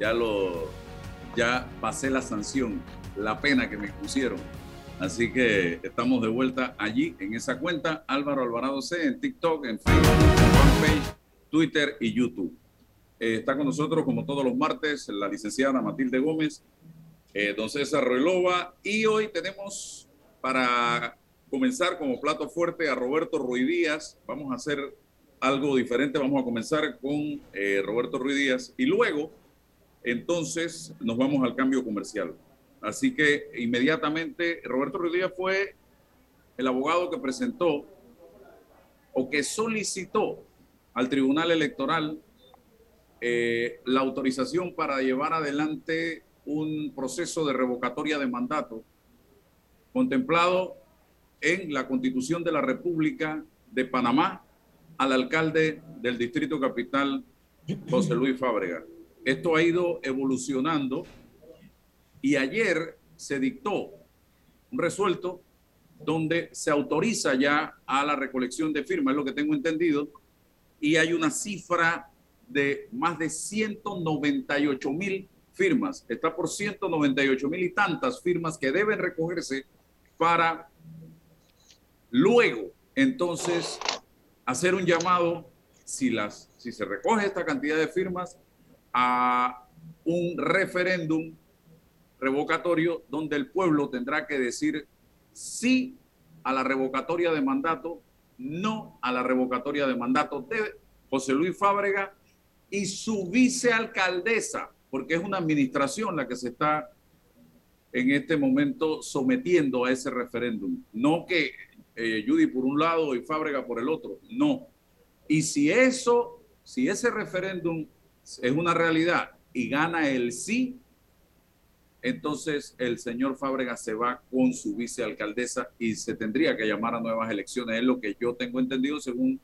ya lo, ya pasé la sanción, la pena que me pusieron. Así que estamos de vuelta allí en esa cuenta, Álvaro Alvarado C, en TikTok, en Facebook, fanpage, Twitter y YouTube. Eh, está con nosotros, como todos los martes, la licenciada Matilde Gómez, eh, don César Relova, y hoy tenemos para comenzar como plato fuerte a Roberto Ruiz Díaz. Vamos a hacer algo diferente. Vamos a comenzar con eh, Roberto Ruiz Díaz y luego, entonces, nos vamos al cambio comercial. Así que inmediatamente, Roberto Díaz fue el abogado que presentó o que solicitó al Tribunal Electoral eh, la autorización para llevar adelante un proceso de revocatoria de mandato contemplado en la Constitución de la República de Panamá al alcalde del Distrito Capital, José Luis Fábrega. Esto ha ido evolucionando y ayer se dictó un resuelto donde se autoriza ya a la recolección de firmas, es lo que tengo entendido, y hay una cifra de más de 198 mil firmas. Está por 198 mil y tantas firmas que deben recogerse para luego entonces hacer un llamado, si, las, si se recoge esta cantidad de firmas, a un referéndum revocatorio donde el pueblo tendrá que decir sí a la revocatoria de mandato, no a la revocatoria de mandato de José Luis Fábrega y su vicealcaldesa, porque es una administración la que se está en este momento sometiendo a ese referéndum. No que eh, Judy por un lado y Fábrega por el otro, no. Y si eso, si ese referéndum es una realidad y gana el sí, entonces el señor Fábrega se va con su vicealcaldesa y se tendría que llamar a nuevas elecciones. Es lo que yo tengo entendido según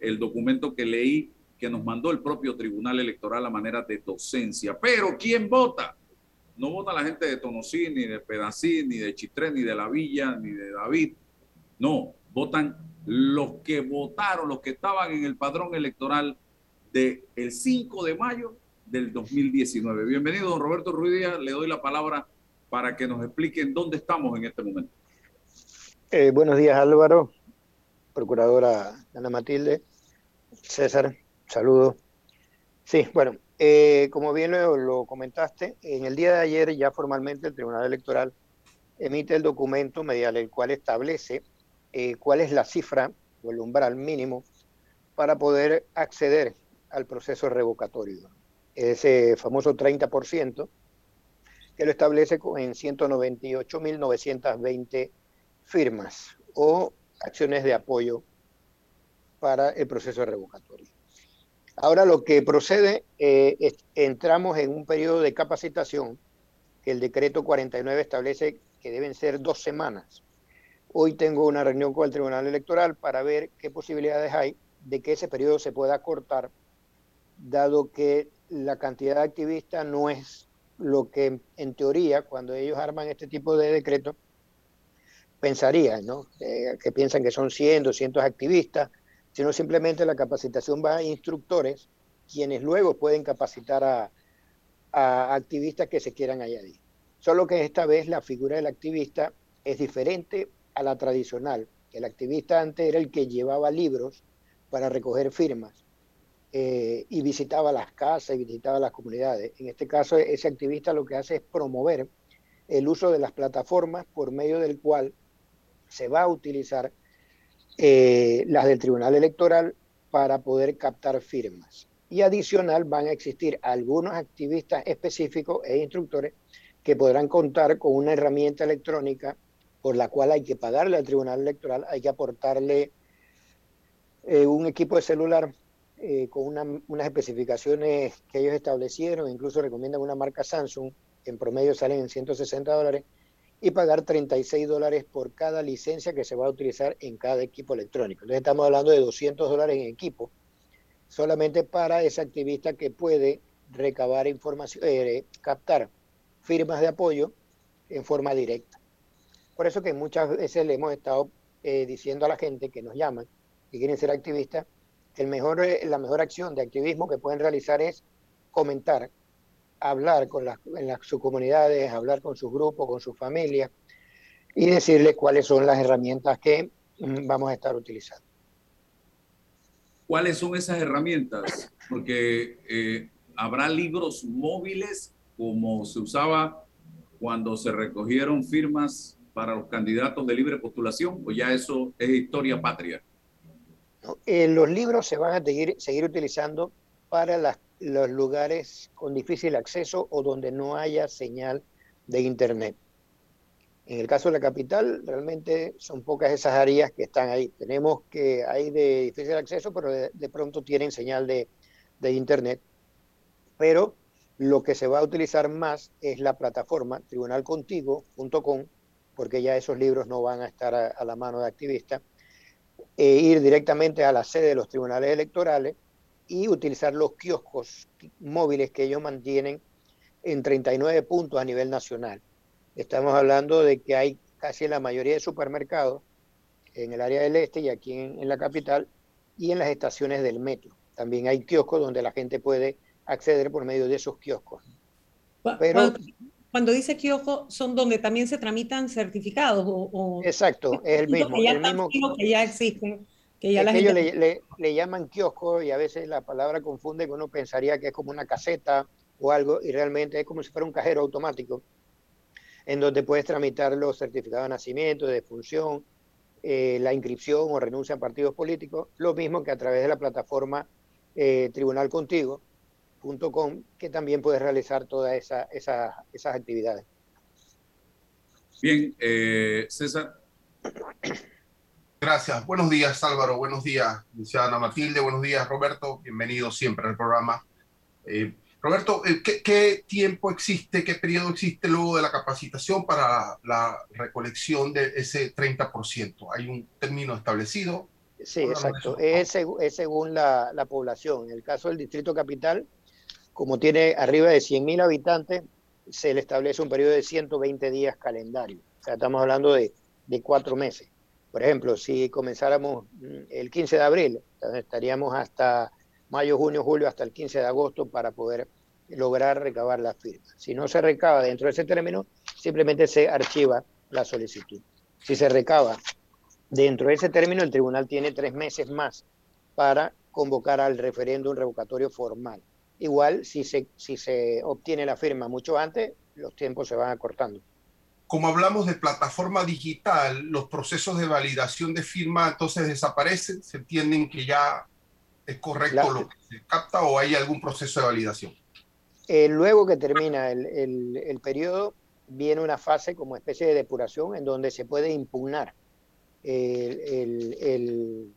el documento que leí que nos mandó el propio Tribunal Electoral a manera de docencia. Pero ¿quién vota? No vota la gente de Tonosí, ni de Pedací, ni de Chitré, ni de La Villa, ni de David. No, votan los que votaron, los que estaban en el padrón electoral del el 5 de mayo del 2019. Bienvenido, don Roberto Ruiz. Le doy la palabra para que nos expliquen dónde estamos en este momento. Eh, buenos días, Álvaro, procuradora Ana Matilde, César, Saludos. Sí, bueno, eh, como bien lo, comentaste, en el día de ayer ya formalmente el Tribunal Electoral emite el documento mediante el cual establece eh, cuál es la cifra o el umbral mínimo para poder acceder al proceso revocatorio. Ese famoso 30% que lo establece en 198.920 firmas o acciones de apoyo para el proceso revocatorio. Ahora lo que procede, eh, entramos en un periodo de capacitación que el decreto 49 establece que deben ser dos semanas. Hoy tengo una reunión con el Tribunal Electoral para ver qué posibilidades hay de que ese periodo se pueda cortar, dado que la cantidad de activistas no es lo que en teoría, cuando ellos arman este tipo de decreto, pensarían, ¿no? Eh, que piensan que son 100, 200 activistas, sino simplemente la capacitación va a instructores, quienes luego pueden capacitar a, activistas que se quieran añadir. Solo que esta vez la figura del activista es diferente a la tradicional. El activista antes era el que llevaba libros para recoger firmas eh, y visitaba las casas y visitaba las comunidades. En este caso, ese activista lo que hace es promover el uso de las plataformas por medio del cual se va a utilizar eh, las del Tribunal Electoral para poder captar firmas. Y adicional van a existir algunos activistas específicos e instructores que podrán contar con una herramienta electrónica por la cual hay que pagarle al Tribunal Electoral, hay que aportarle eh, un equipo de celular eh, con unas especificaciones que ellos establecieron, incluso recomiendan una marca Samsung, en promedio salen en 160 dólares, y pagar 36 dólares por cada licencia que se va a utilizar en cada equipo electrónico. Entonces estamos hablando de 200 dólares en equipo, solamente para ese activista que puede recabar información, eh, captar firmas de apoyo en forma directa. Por eso que muchas veces le hemos estado eh, diciendo a la gente que nos llaman, que quieren ser activistas, el mejor, eh, la mejor acción de activismo que pueden realizar es comentar hablar con las, en sus comunidades, hablar con sus grupos, con sus familias y decirles cuáles son las herramientas que mm, vamos a estar utilizando. ¿Cuáles son esas herramientas? Porque eh, habrá libros móviles como se usaba cuando se recogieron firmas para los candidatos de libre postulación o ya eso es historia patria? Eh, los libros se van a seguir, utilizando para los lugares con difícil acceso o donde no haya señal de Internet. En el caso de la capital, realmente son pocas esas áreas que están ahí. Tenemos que hay de difícil acceso, pero de, pronto tienen señal de, Internet. Pero lo que se va a utilizar más es la plataforma tribunalcontigo.com, porque ya esos libros no van a estar a, la mano de activistas, e ir directamente a la sede de los tribunales electorales y utilizar los kioscos móviles que ellos mantienen en 39 puntos a nivel nacional Estamos hablando de que hay casi la mayoría de supermercados en el área del este y aquí en, la capital y en las estaciones del metro. También hay kioscos donde la gente puede acceder por medio de esos kioscos. Pero, cuando, dice kiosco, son donde también se tramitan certificados o, exacto, es el mismo, que ya, el mismo que ya existen. Que ya ellos le, le, llaman kiosco y a veces la palabra confunde que uno pensaría que es como una caseta o algo y realmente es como si fuera un cajero automático en donde puedes tramitar los certificados de nacimiento, de defunción, eh, la inscripción o renuncia a partidos políticos, lo mismo que a través de la plataforma eh, tribunalcontigo.com, que también puedes realizar todas esa, esas actividades. Bien, eh, César. Gracias. Buenos días, Álvaro. Buenos días, licenciada Matilde. Buenos días, Roberto. Bienvenido siempre al programa. Eh, Roberto, eh, ¿qué, tiempo existe, qué periodo existe luego de la capacitación para la, recolección de ese 30%? ¿Hay un término establecido? Sí, exacto. Es, según la, población. En el caso del Distrito Capital, como tiene arriba de 100.000 habitantes, se le establece un periodo de 120 días calendario. O sea, estamos hablando de, de cuatro meses. Por ejemplo, si comenzáramos mm, el 15 de abril, estaríamos hasta mayo, junio, julio, hasta el 15 de agosto para poder lograr recabar la firma. Si no se recaba dentro de ese término, simplemente se archiva la solicitud. Si se recaba dentro de ese término, el tribunal tiene tres meses más para convocar al referéndum revocatorio formal. Igual, si se, si se obtiene la firma mucho antes, los tiempos se van acortando. Como hablamos de plataforma digital, los procesos de validación de firma entonces desaparecen, se entienden que ya ¿Es correcto lo que se capta o hay algún proceso de validación? Eh, luego que termina el, el, periodo, viene una fase como especie de depuración en donde se puede impugnar el,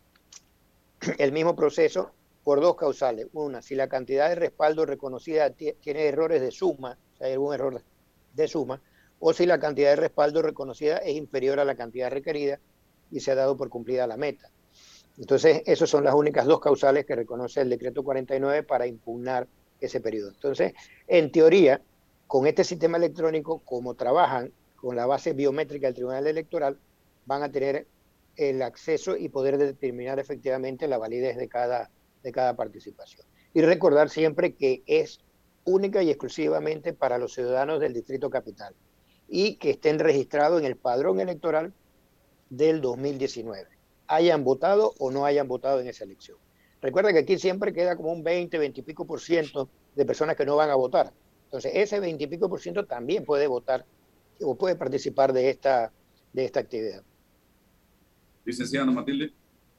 el, mismo proceso por dos causales. Una, si la cantidad de respaldo reconocida tiene errores de suma, o hay algún error de suma, o si la cantidad de respaldo reconocida es inferior a la cantidad requerida y se ha dado por cumplida la meta. Entonces, esas son las únicas dos causales que reconoce el decreto 49 para impugnar ese periodo. Entonces, en teoría, con este sistema electrónico, como trabajan con la base biométrica del Tribunal Electoral, van a tener el acceso y poder determinar efectivamente la validez de cada, de cada participación. Y recordar siempre que es única y exclusivamente para los ciudadanos del Distrito Capital y que estén registrados en el padrón electoral del 2019 hayan votado o no hayan votado en esa elección. Recuerda que aquí siempre queda como un 20, 20 y pico por ciento de personas que no van a votar. Entonces, ese 20 y pico por ciento también puede votar o puede participar de esta, de esta actividad. Licenciada Matilde.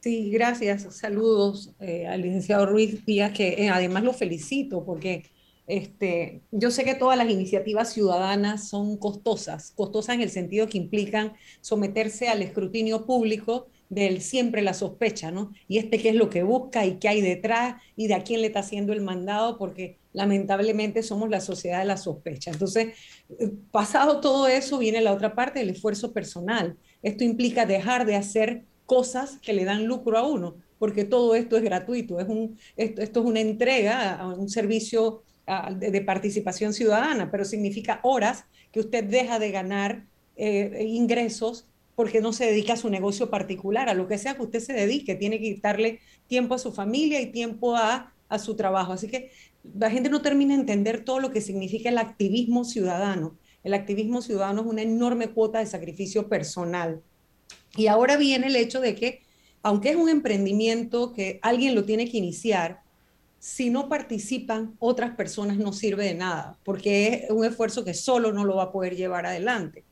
Sí, gracias. Saludos eh, al licenciado Ruiz Díaz, que eh, además lo felicito porque este, yo sé que todas las iniciativas ciudadanas son costosas, costosas en el sentido que implican someterse al escrutinio público del siempre la sospecha, ¿no? Y este qué es lo que busca y qué hay detrás y de a quién le está haciendo el mandado, porque lamentablemente somos la sociedad de la sospecha. Entonces, eh, pasado todo eso, viene la otra parte del esfuerzo personal. Esto implica dejar de hacer cosas que le dan lucro a uno, porque todo esto es gratuito, es un, esto, es una entrega a un servicio de, participación ciudadana, pero significa horas que usted deja de ganar eh, ingresos porque no se dedica a su negocio particular, a lo que sea que usted se dedique, tiene que quitarle tiempo a su familia y tiempo a, a su trabajo. Así que la gente no termina de entender todo lo que significa el activismo ciudadano. El activismo ciudadano es una enorme cuota de sacrificio personal. Y ahora viene el hecho de que, aunque es un emprendimiento que alguien lo tiene que iniciar, si no participan otras personas no sirve de nada, porque es un esfuerzo que solo no lo va a poder llevar adelante.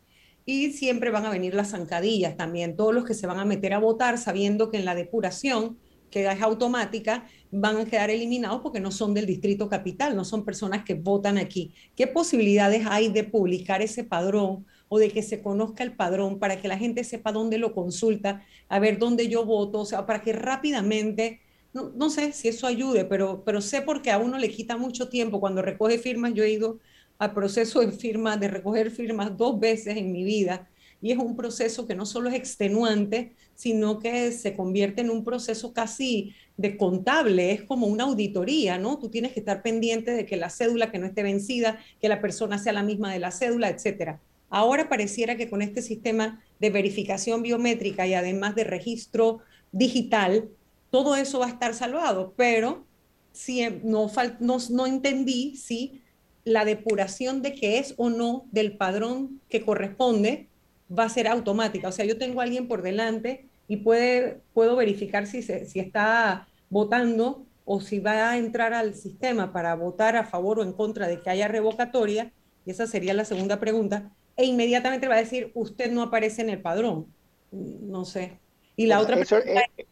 Y siempre van a venir las zancadillas también, todos los que se van a meter a votar sabiendo que en la depuración, que es automática, van a quedar eliminados porque no son del distrito capital, no son personas que votan aquí. ¿Qué posibilidades hay de publicar ese padrón o de que se conozca el padrón para que la gente sepa dónde lo consulta, a ver dónde yo voto, o sea, para que rápidamente no, sé si eso ayude, pero, pero sé porque a uno le quita mucho tiempo cuando recoge firmas. Yo he ido al proceso de firmas, de recoger firmas dos veces en mi vida y es un proceso que no solo es extenuante, sino que se convierte en un proceso casi de contable, es como una auditoría, ¿no? Tú tienes que estar pendiente de que la cédula que no esté vencida, que la persona sea la misma de la cédula, etcétera. Ahora pareciera que con este sistema de verificación biométrica y además de registro digital, todo eso va a estar salvado, pero si no, no, entendí si la depuración de qué es o no del padrón que corresponde va a ser automática. O sea, yo tengo a alguien por delante y puede, puedo verificar si, si está votando o si va a entrar al sistema para votar a favor o en contra de que haya revocatoria, y esa sería la segunda pregunta, e inmediatamente va a decir, usted no aparece en el padrón. No sé. Y la, otra, pregunta es,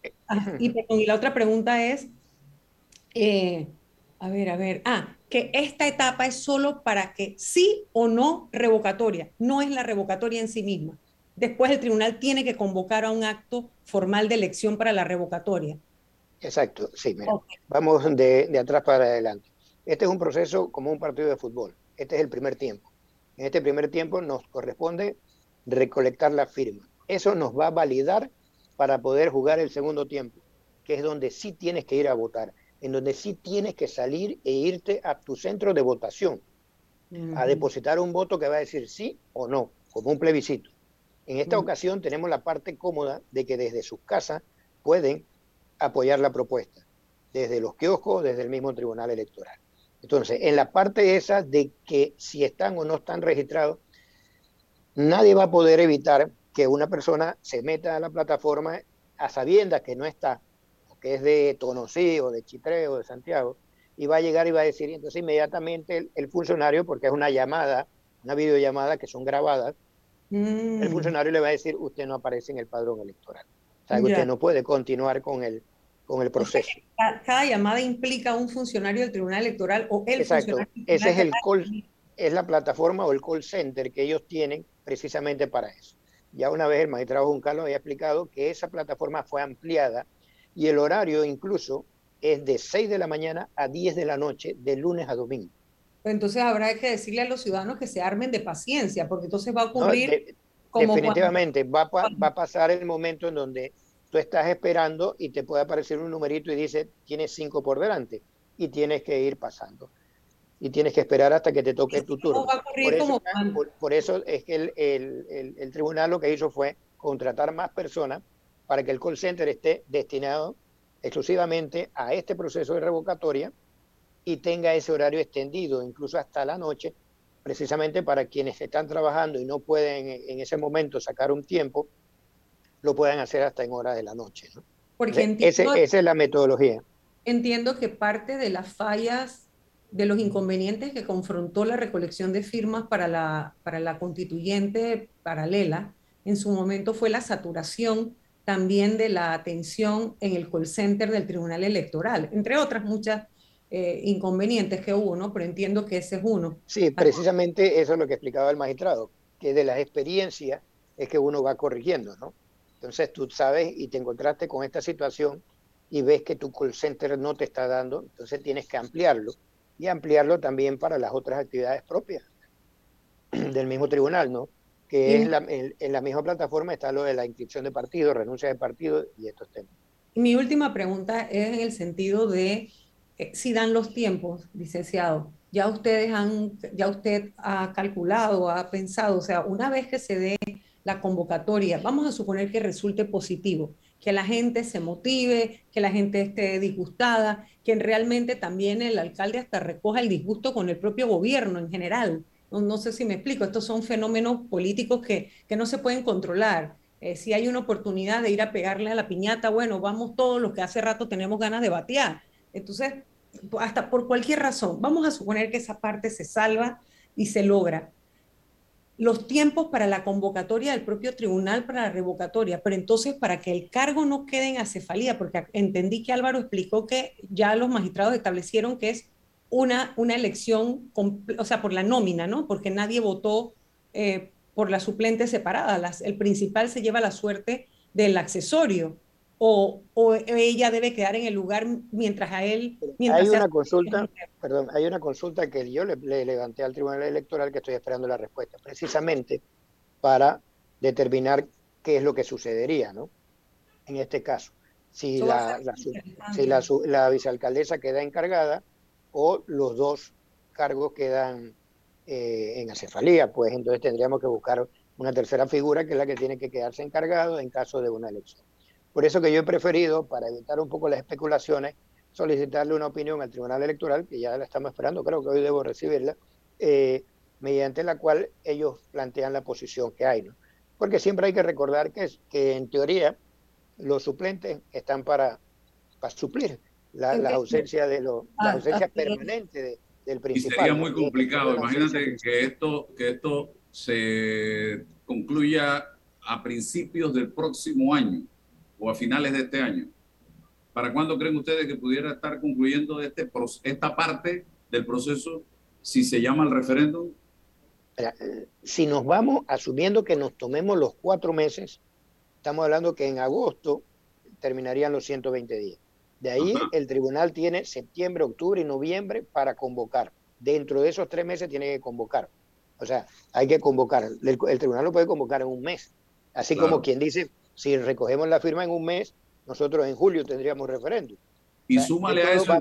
y, la otra pregunta es, a ver, a ver, ah, que esta etapa es solo para que sí o no revocatoria, no es la revocatoria en sí misma. Después el tribunal tiene que convocar a un acto formal de elección para la revocatoria. Exacto, sí, mira, vamos de, de atrás para adelante. Este es un proceso como un partido de fútbol. Este es el primer tiempo. En este primer tiempo nos corresponde recolectar la firma. Eso nos va a validar para poder jugar el segundo tiempo, que es donde sí tienes que ir a votar, en donde sí tienes que salir e irte a tu centro de votación, a depositar un voto que va a decir sí o no, como un plebiscito. En esta ocasión tenemos la parte cómoda de que desde sus casas pueden apoyar la propuesta, desde los kioscos, desde el mismo tribunal electoral. Entonces, en la parte esa de que si están o no están registrados, nadie va a poder evitar que una persona se meta a la plataforma a sabiendas que no está, que es de Tonosí o de Chitré o de Santiago, y va a llegar y va a decir, entonces inmediatamente el, funcionario, porque es una llamada, una videollamada que son grabadas, el mm. funcionario le va a decir, usted no aparece en el padrón electoral. O sea, usted no puede continuar con el, con el proceso. Cada, llamada implica un funcionario del Tribunal Electoral o el Exacto. funcionario. Ese es el call, es la plataforma o el call center que ellos tienen precisamente para eso. Ya una vez el magistrado Juncal había explicado que esa plataforma fue ampliada y el horario incluso es de 6 de la mañana a 10 de la noche, de lunes a domingo. Pues entonces habrá que decirle a los ciudadanos que se armen de paciencia, porque entonces va a ocurrir... definitivamente, va, va a pasar el momento en donde tú estás esperando y te puede aparecer un numerito y dice, tienes cinco por delante y tienes que ir pasando y tienes que esperar hasta que te toque tu turno. Por eso, es que el, tribunal lo que hizo fue contratar más personas para que el call center esté destinado exclusivamente a este proceso de revocatoria y tenga ese horario extendido, incluso hasta la noche, precisamente para quienes están trabajando y no pueden en ese momento sacar un tiempo, lo puedan hacer hasta en horas de la noche. Porque esa es la metodología. Entiendo que parte de las fallas de los inconvenientes que confrontó la recolección de firmas para la, para la constituyente paralela en su momento fue la saturación también de la atención en el call center del Tribunal Electoral, entre otras muchas eh, inconvenientes que hubo, ¿no? Pero entiendo que ese es uno. Sí, precisamente eso es lo que explicaba el magistrado, que de las experiencias es que uno va corrigiendo, ¿no? Entonces tú sabes y te encontraste con esta situación y ves que tu call center no te está dando, entonces tienes que ampliarlo y ampliarlo también para las otras actividades propias del mismo tribunal, ¿no? Que es la, en, la misma plataforma está lo de la inscripción de partido, renuncia de partido y estos temas. Mi última pregunta es en el sentido de eh, si dan los tiempos, licenciado. Ya ustedes han, ya usted ha calculado, ha pensado, o sea, una vez que se dé la convocatoria, vamos a suponer que resulte positivo, que la gente se motive, que la gente esté disgustada, que realmente también el alcalde hasta recoja el disgusto con el propio gobierno en general. No, sé si me explico, estos son fenómenos políticos que, que no se pueden controlar. Eh, si hay una oportunidad de ir a pegarle a la piñata, bueno, vamos todos los que hace rato tenemos ganas de batear. Entonces, hasta por cualquier razón, vamos a suponer que esa parte se salva y se logra los tiempos para la convocatoria del propio tribunal para la revocatoria, pero entonces para que el cargo no quede en acefalía, porque entendí que Álvaro explicó que ya los magistrados establecieron que es una, una elección, o sea, por la nómina, ¿no? Porque nadie votó eh, por la suplente separada, el principal se lleva la suerte del accesorio o, ella debe quedar en el lugar mientras a él... hay una consulta, perdón, hay una consulta que yo le, levanté al Tribunal Electoral que estoy esperando la respuesta, precisamente para determinar qué es lo que sucedería, ¿no? En este caso, si, la, si la, vicealcaldesa queda encargada o los dos cargos quedan eh, en acefalía, pues entonces tendríamos que buscar una tercera figura que es la que tiene que quedarse encargado en caso de una elección. Por eso que yo he preferido, para evitar un poco las especulaciones, solicitarle una opinión al Tribunal Electoral, que ya la estamos esperando, creo que hoy debo recibirla, eh, mediante la cual ellos plantean la posición que hay. ¿no? Porque siempre hay que recordar que, que en teoría los suplentes están para, para suplir la, ausencia de lo, la ah, ausencia permanente del principal. Y sería muy complicado. Imagínate que esto, que esto se concluya a principios del próximo año o a finales de este año. ¿Para cuándo creen ustedes que pudiera estar concluyendo este, esta parte del proceso si se llama el referéndum? Si nos vamos asumiendo que nos tomemos los cuatro meses, estamos hablando que en agosto terminarían los 120 días. De ahí el tribunal tiene septiembre, octubre y noviembre para convocar. Dentro de esos tres meses tiene que convocar. O sea, hay que convocar. El, tribunal lo puede convocar en un mes. Así como quien dice, si recogemos la firma en un mes, nosotros en julio tendríamos referéndum. Y súmale a eso.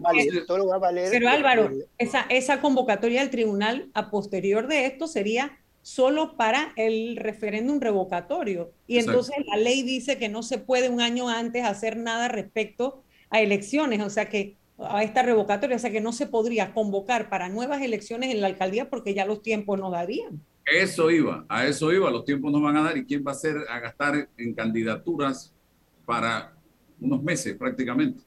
Pero Álvaro, esa, esa convocatoria del tribunal a posterior de esto sería solo para el referéndum revocatorio. Y entonces la ley dice que no se puede un año antes hacer nada respecto a elecciones, o sea que a esta revocatoria, o sea que no se podría convocar para nuevas elecciones en la alcaldía porque ya los tiempos no darían. Eso iba, a eso iba, los tiempos no van a dar y quién va a ser a gastar en candidaturas para unos meses prácticamente.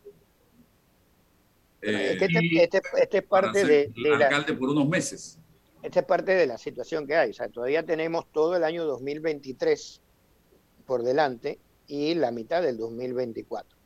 este, este, este, es parte de, alcalde por unos meses. Esta es parte de la situación que hay. O sea, todavía tenemos todo el año 2023 por delante y la mitad del 2024.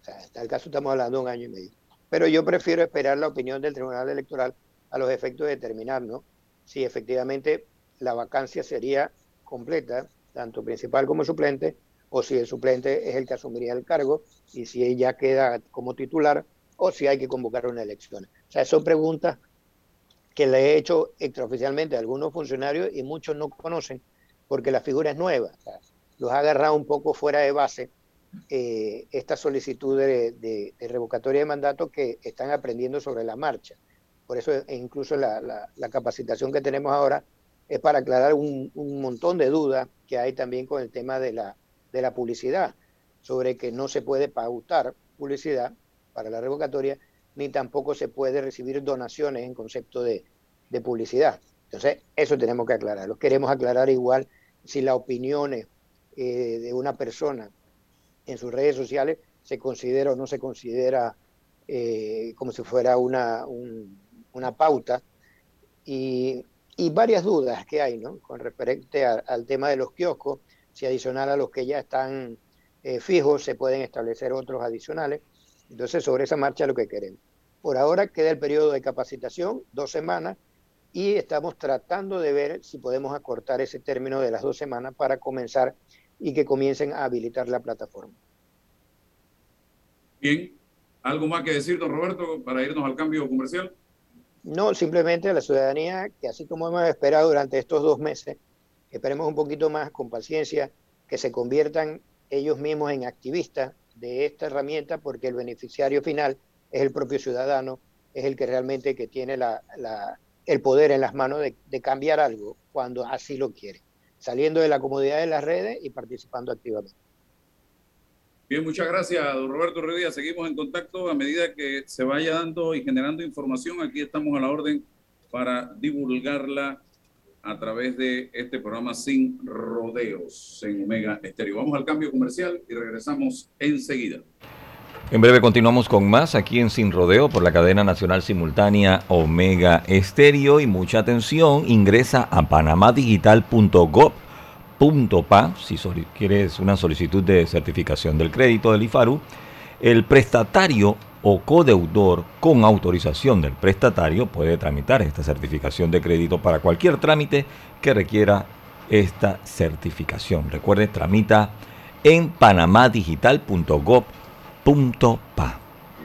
O sea, en tal caso estamos hablando de un año y medio. Pero yo prefiero esperar la opinión del Tribunal Electoral a los efectos de determinar, ¿no? Si efectivamente la vacancia sería completa, tanto principal como suplente, o si el suplente es el que asumiría el cargo y si ella queda como titular o si hay que convocar una elección. O sea, son preguntas que le he hecho extraoficialmente a algunos funcionarios y muchos no conocen porque la figura es nueva. los ha agarrado un poco fuera de base eh, esta solicitud de, revocatoria de mandato que están aprendiendo sobre la marcha. Por eso e incluso la, la capacitación que tenemos ahora es para aclarar un, montón de dudas que hay también con el tema de la, de la publicidad, sobre que no se puede pautar publicidad para la revocatoria, ni tampoco se puede recibir donaciones en concepto de, publicidad. Entonces, eso tenemos que aclarar. Lo queremos aclarar igual si las opiniones eh, de una persona en sus redes sociales se considera o no se considera eh, como si fuera una, una pauta. Y y varias dudas que hay ¿no? con referente al tema de los kioscos, si adicional a los que ya están eh, fijos se pueden establecer otros adicionales. Entonces, sobre esa marcha lo que queremos. Por ahora queda el periodo de capacitación, dos semanas, y estamos tratando de ver si podemos acortar ese término de las dos semanas para comenzar y que comiencen a habilitar la plataforma. Bien, ¿algo más que decir, don Roberto, para irnos al cambio comercial? No, simplemente a la ciudadanía que así como hemos esperado durante estos dos meses, esperemos un poquito más con paciencia, que se conviertan ellos mismos en activistas de esta herramienta, porque el beneficiario final es el propio ciudadano, es el que realmente que tiene la, el poder en las manos de cambiar algo cuando así lo quiere, saliendo de la comodidad de las redes y participando activamente. Bien, muchas gracias, don Roberto Redía. Seguimos en contacto a medida que se vaya dando y generando información. Aquí estamos a la orden para divulgarla a través de este programa Sin Rodeos en Omega Estéreo. Vamos al cambio comercial y regresamos enseguida. En breve continuamos con más aquí en Sin Rodeo por la cadena nacional simultánea Omega Estéreo y mucha atención, ingresa a panamadigital.gov .pa, si quieres una solicitud de certificación del crédito del IFARU, el prestatario o codeudor con autorización del prestatario puede tramitar esta certificación de crédito para cualquier trámite que requiera esta certificación. Recuerde, tramita en panamadigital.gov.pa.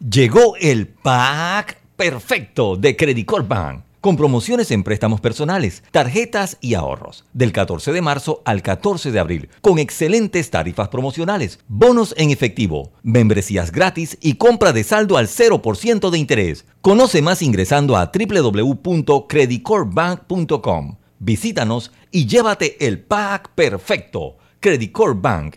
Llegó el pack perfecto de Credit Bank con promociones en préstamos personales, tarjetas y ahorros, del 14 de marzo al 14 de abril, con excelentes tarifas promocionales, bonos en efectivo, membresías gratis y compra de saldo al 0% de interés. Conoce más ingresando a www.creditcorpbank.com. Visítanos y llévate el pack perfecto. Credit Bank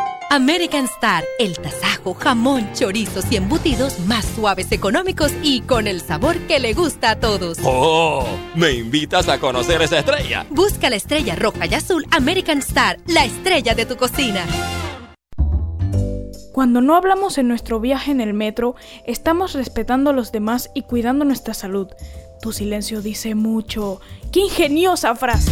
American Star, el tasajo, jamón, chorizos y embutidos más suaves, económicos y con el sabor que le gusta a todos. ¡Oh! ¿Me invitas a conocer esa estrella? Busca la estrella roja y azul American Star, la estrella de tu cocina. Cuando no hablamos en nuestro viaje en el metro, estamos respetando a los demás y cuidando nuestra salud. Tu silencio dice mucho. ¡Qué ingeniosa frase!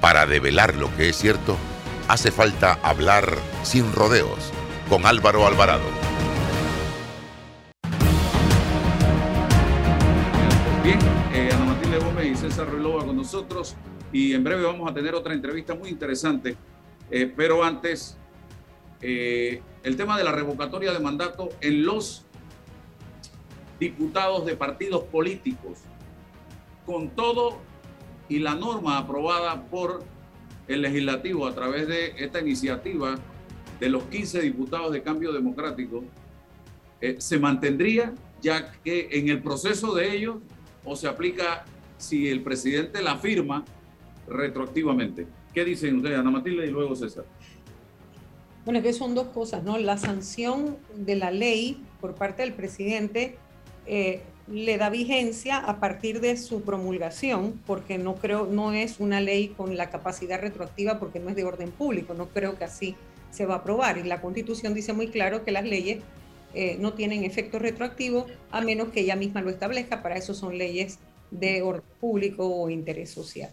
Para develar lo que es cierto, hace falta hablar sin rodeos con Álvaro Alvarado. Bien, eh, Ana Matilde Gómez y César Relova con nosotros y en breve vamos a tener otra entrevista muy interesante. Eh, pero antes, eh, el tema de la revocatoria de mandato en los diputados de partidos políticos, con todo y la norma aprobada por el legislativo a través de esta iniciativa de los 15 diputados de cambio democrático eh, se mantendría ya que en el proceso de ellos o se aplica si el presidente la firma retroactivamente. ¿Qué dicen ustedes, Ana Matilde y luego César? Bueno, que son dos cosas, ¿no? La sanción de la ley por parte del presidente eh, le da vigencia a partir de su promulgación, porque no creo, no es una ley con la capacidad retroactiva porque no es de orden público, no creo que así se va a aprobar. Y la constitución dice muy claro que las leyes eh, no tienen efecto retroactivo a menos que ella misma lo establezca, para eso son leyes de orden público o interés social.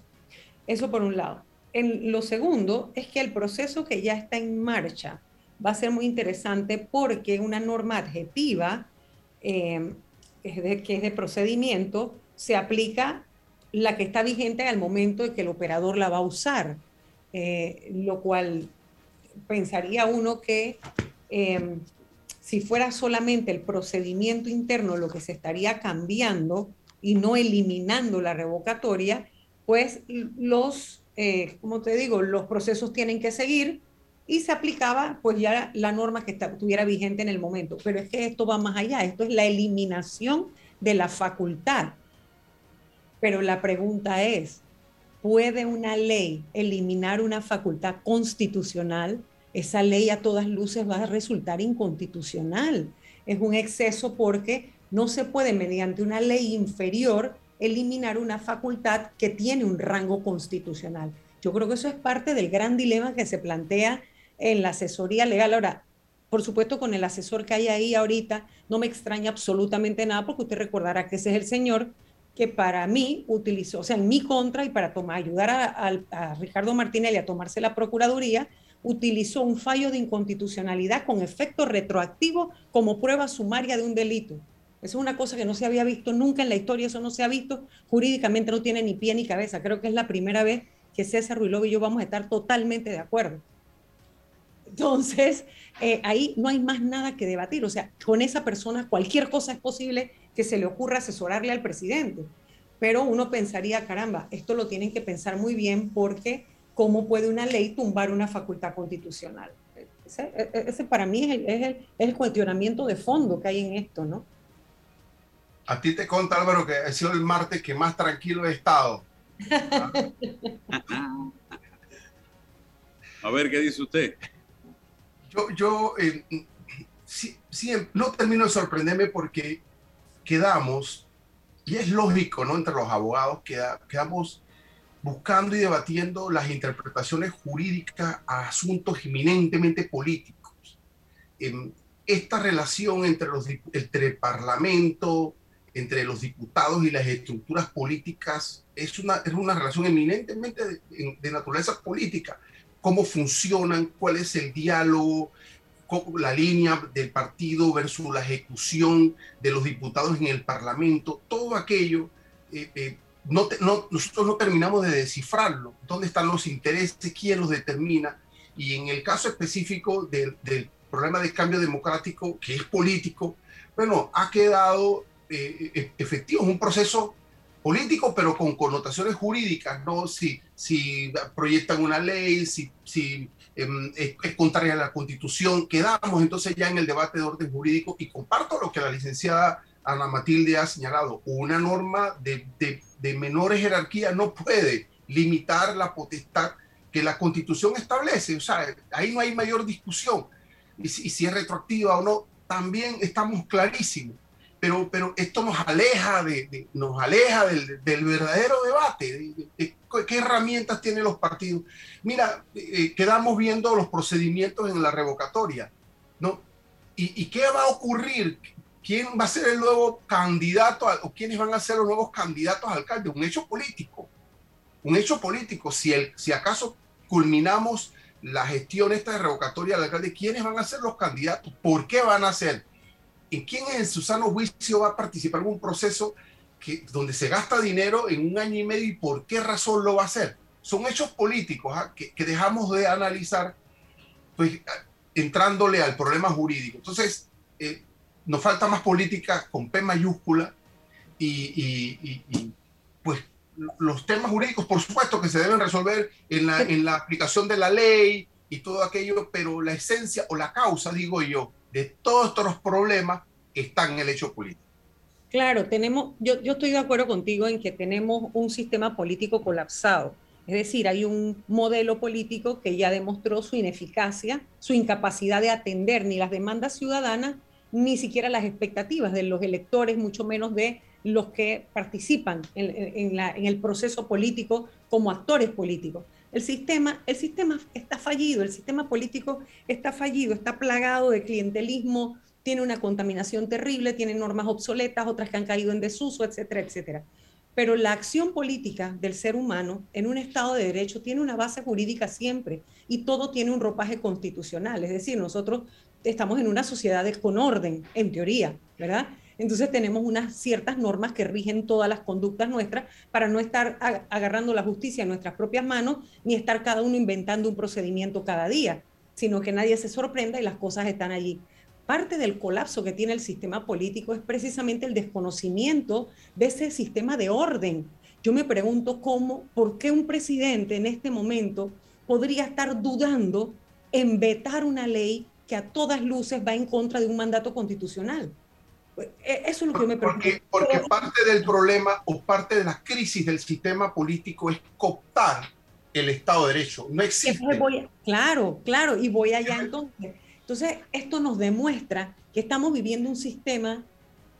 Eso por un lado. En lo segundo es que el proceso que ya está en marcha va a ser muy interesante porque una norma adjetiva eh, que es de procedimiento, se aplica la que está vigente al momento de que el operador la va a usar, eh, lo cual pensaría uno que em, si fuera solamente el procedimiento interno lo que se estaría cambiando y no eliminando la revocatoria, pues los, eh, como te digo, los procesos tienen que seguir y se aplicaba pues ya la norma que estuviera vigente en el momento. Pero es que esto va más allá, esto es la eliminación de la facultad. Pero la pregunta es, ¿Puede una ley eliminar una facultad constitucional? Esa ley a todas luces va a resultar inconstitucional. Es un exceso porque no se puede mediante una ley inferior eliminar una facultad que tiene un rango constitucional. Yo creo que eso es parte del gran dilema que se plantea en la asesoría legal. Ahora, por supuesto, con el asesor que hay ahí ahorita, no me extraña absolutamente nada porque usted recordará que ese es el señor que para mí utilizó, o sea, en mi contra y para tomar, ayudar a, Ricardo Martinelli a tomarse la Procuraduría, utilizó un fallo de inconstitucionalidad con efecto retroactivo como prueba sumaria de un delito. Eso es una cosa que no se había visto nunca en la historia, eso no se ha visto, jurídicamente no tiene ni pie ni cabeza. Creo que es la primera vez que César Ruilov y yo vamos a estar totalmente de acuerdo. Entonces, eh, ahí no hay más nada que debatir. O sea, con esa persona cualquier cosa es posible que se le ocurra asesorarle al presidente. Pero uno pensaría, caramba, esto lo tienen que pensar muy bien porque ¿cómo puede una ley tumbar una facultad constitucional? Ese, ese para mí es el, es, el, es el cuestionamiento de fondo que hay en esto, ¿no? A ti te conta, Álvaro, que ha sido el martes que más tranquilo he estado. A ver, ¿qué dice usted? Yo, yo eh, no termino de sorprenderme porque quedamos, y es lógico, ¿no? Entre los abogados, queda, quedamos buscando y debatiendo las interpretaciones jurídicas a asuntos eminentemente políticos. Esta relación entre, los, entre el Parlamento, entre los diputados y las estructuras políticas es una, es una relación eminentemente de naturaleza política. Cómo funcionan, cuál es el diálogo, la línea del partido versus la ejecución de los diputados en el Parlamento, todo aquello, eh, eh, no, te, no, nosotros no terminamos de descifrarlo. ¿Dónde están los intereses? ¿Quién los determina? Y en el caso específico del, del problema de cambio democrático, que es político, bueno, ha quedado eh, efectivo, es un proceso político, pero con connotaciones jurídicas, ¿no? Si, si proyectan una ley, si, si eh, es, es, contraria a la constitución, quedamos entonces ya en el debate de orden jurídico y comparto lo que la licenciada Ana Matilde ha señalado, una norma de, de, de menores jerarquía no puede limitar la potestad que la constitución establece, o sea, ahí no hay mayor discusión, y si, y si es retroactiva o no, también estamos clarísimos pero, pero esto nos aleja, de, nos aleja del, del, verdadero debate, de, qué herramientas tienen los partidos. Mira, eh, quedamos viendo los procedimientos en la revocatoria, ¿no? ¿Y, ¿Y, qué va a ocurrir? ¿Quién va a ser el nuevo candidato a, o quiénes van a ser los nuevos candidatos a alcalde? Un hecho político, un hecho político. Si, el, si acaso culminamos la gestión esta de revocatoria al alcalde, ¿quiénes van a ser los candidatos? ¿Por qué van a ser? ¿En quién en su sano juicio va a participar en un proceso que, donde se gasta dinero en un año y medio y por qué razón lo va a hacer? Son hechos políticos ¿ah? que, que, dejamos de analizar, pues entrándole al problema jurídico. Entonces, eh, nos falta más política con P mayúscula y, y, y, y, pues los temas jurídicos, por supuesto que se deben resolver en la, en la aplicación de la ley y todo aquello, pero la esencia o la causa, digo yo, de todos estos problemas están en el hecho político. Claro, tenemos, yo, yo estoy de acuerdo contigo en que tenemos un sistema político colapsado. Es decir, hay un modelo político que ya demostró su ineficacia, su incapacidad de atender ni las demandas ciudadanas, ni siquiera las expectativas de los electores, mucho menos de los que participan en el proceso político como actores políticos. El sistema, el sistema está fallido, el sistema político está fallido, está plagado de clientelismo, tiene una contaminación terrible, tiene normas obsoletas, otras que han caído en desuso, etcétera, etcétera. Pero la acción política del ser humano en un Estado de Derecho tiene una base jurídica siempre y todo tiene un ropaje constitucional. Es decir, nosotros estamos en una sociedad con orden, en teoría, ¿verdad? Entonces tenemos unas ciertas normas que rigen todas las conductas nuestras para no estar agarrando la justicia en nuestras propias manos ni estar cada uno inventando un procedimiento cada día, sino que nadie se sorprenda y las cosas están allí. Parte del colapso que tiene el sistema político es precisamente el desconocimiento de ese sistema de orden. Yo me pregunto cómo, por qué un presidente en este momento podría estar dudando en vetar una ley que a todas luces va en contra de un mandato constitucional eso es lo que me preocupa. Porque, porque parte del problema o parte de la crisis del sistema político es cooptar el Estado de Derecho. No existe. claro, claro, y voy allá entonces. Entonces, esto nos demuestra que estamos viviendo un sistema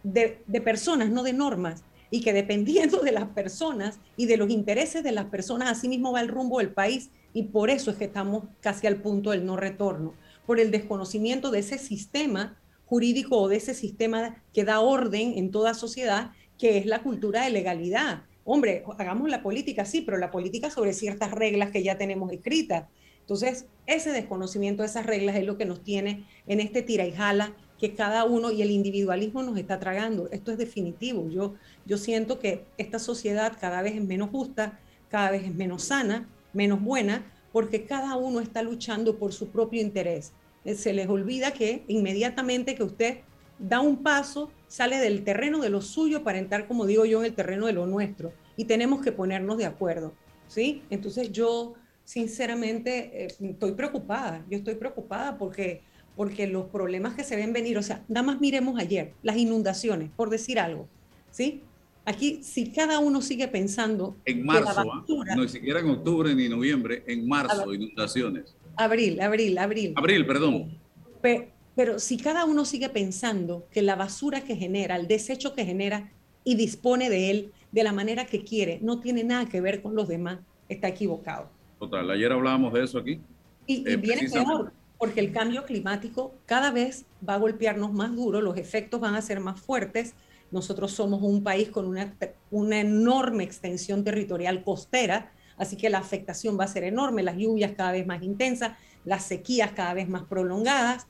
de, de personas, no de normas, y que dependiendo de las personas y de los intereses de las personas, así mismo va el rumbo del país, y por eso es que estamos casi al punto del no retorno, por el desconocimiento de ese sistema jurídico o de ese sistema que da orden en toda sociedad, que es la cultura de legalidad. Hombre, hagamos la política, sí, pero la política sobre ciertas reglas que ya tenemos escritas. Entonces, ese desconocimiento de esas reglas es lo que nos tiene en este tira y jala que cada uno y el individualismo nos está tragando. Esto es definitivo. Yo, yo siento que esta sociedad cada vez es menos justa, cada vez es menos sana, menos buena, porque cada uno está luchando por su propio interés. Eh, se les olvida que inmediatamente que usted da un paso, sale del terreno de lo suyo para entrar, como digo yo, en el terreno de lo nuestro. Y tenemos que ponernos de acuerdo. ¿sí? Entonces yo, sinceramente, eh, estoy preocupada. Yo estoy preocupada porque porque los problemas que se ven venir, o sea, nada más miremos ayer, las inundaciones, por decir algo, ¿sí? Aquí, si cada uno sigue pensando... En marzo, ¿ah? no ni siquiera en octubre ni noviembre, en marzo, inundaciones. Abril, abril, abril. Abril, perdón. Pero, pero si cada uno sigue pensando que la basura que genera, el desecho que genera y dispone de él de la manera que quiere, no tiene nada que ver con los demás, está equivocado. Total, ayer hablábamos de eso aquí. Y, eh, viene peor, porque el cambio climático cada vez va a golpearnos más duro, los efectos van a ser más fuertes. Nosotros somos un país con una, una enorme extensión territorial costera, así que la afectación va a ser enorme, las lluvias cada vez más intensas, las sequías cada vez más prolongadas,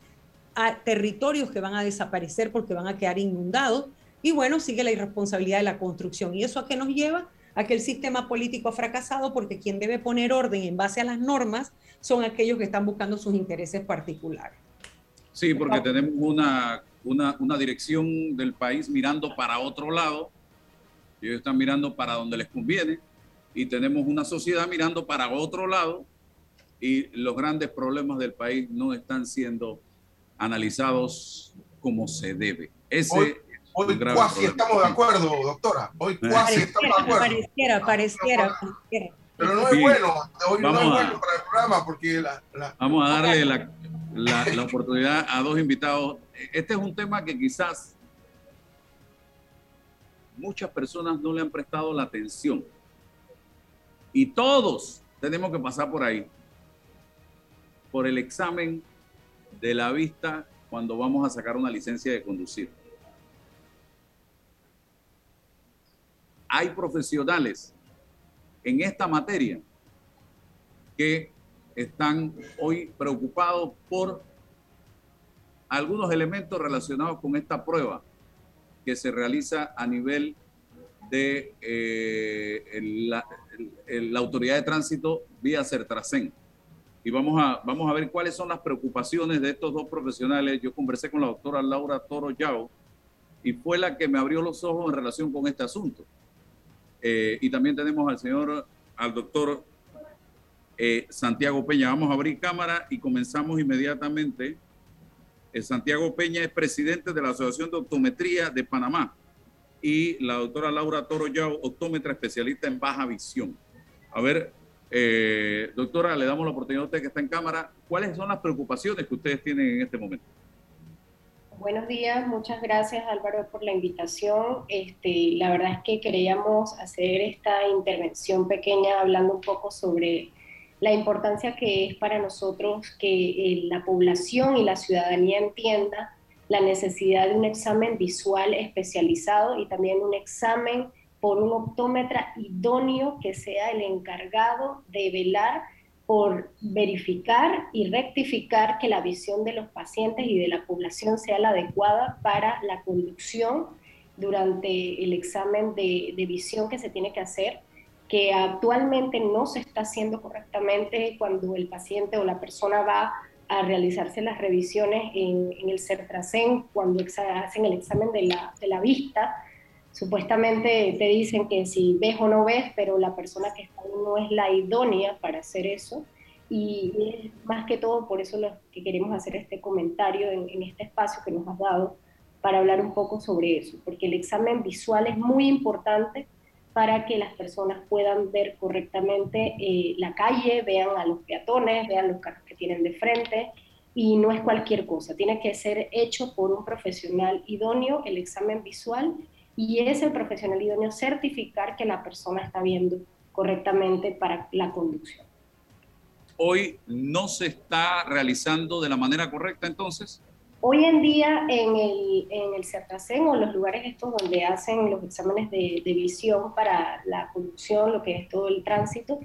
a territorios que van a desaparecer porque van a quedar inundados, y bueno, sigue la irresponsabilidad de la construcción. ¿Y eso a qué nos lleva? A que el sistema político ha fracasado porque quien debe poner orden en base a las normas son aquellos que están buscando sus intereses particulares. Sí, porque tenemos una, una, una dirección del país mirando para otro lado, ellos están mirando para donde les conviene, y tenemos una sociedad mirando para otro lado, y los grandes problemas del país no están siendo analizados como se debe. Ese hoy, casi estamos de acuerdo, doctora. Hoy casi estamos de acuerdo. Pareciera, pareciera, pareciera. Pero no es bueno, hoy no es bueno para el programa porque la, Vamos a darle la, la, oportunidad a dos invitados. Este es un tema que quizás muchas personas no le han prestado la atención. Y todos tenemos que pasar por ahí, por el examen de la vista cuando vamos a sacar una licencia de conducir. Hay profesionales en esta materia que están hoy preocupados por algunos elementos relacionados con esta prueba que se realiza a nivel de eh, la, autoridad de tránsito vía Certracen. Y vamos a, vamos a ver cuáles son las preocupaciones de estos dos profesionales. Yo conversé con la doctora Laura Toro Yao y fue la que me abrió los ojos en relación con este asunto. Eh, y también tenemos al señor, al doctor eh, Santiago Peña. Vamos a abrir cámara y comenzamos inmediatamente. Eh, Santiago Peña es presidente de la Asociación de Optometría de Panamá y la doctora Laura Toro Yao, optómetra especialista en baja visión. A ver, doctora, le damos la oportunidad a usted que está en cámara. ¿Cuáles son las preocupaciones que ustedes tienen en este momento? Buenos días, muchas gracias Álvaro por la invitación. Este, la verdad es que queríamos hacer esta intervención pequeña hablando un poco sobre la importancia que es para nosotros que eh, la población y la ciudadanía entienda la necesidad de un examen visual especializado y también un examen por un optómetra idóneo que sea el encargado de velar por verificar y rectificar que la visión de los pacientes y de la población sea la adecuada para la conducción durante el examen de, visión que se tiene que hacer, que actualmente no se está haciendo correctamente cuando el paciente o la persona va a realizarse las revisiones en, el CERTRACEN, cuando hacen el examen de la, de la vista, supuestamente te dicen que si ves o no ves, pero la persona que está ahí no es la idónea para hacer eso. Y más que todo por eso lo que queremos hacer este comentario en, este espacio que nos has dado para hablar un poco sobre eso, porque el examen visual es muy importante para que las personas puedan ver correctamente eh, la calle, vean a los peatones, vean los carros que tienen de frente, y no es cualquier cosa, tiene que ser hecho por un profesional idóneo el examen visual y es el profesional idóneo certificar que la persona está viendo correctamente para la conducción. Hoy no se está realizando de la manera correcta entonces. Hoy en día en el, en el CERTACEN o los lugares estos donde hacen los exámenes de, de, visión para la conducción, lo que es todo el tránsito,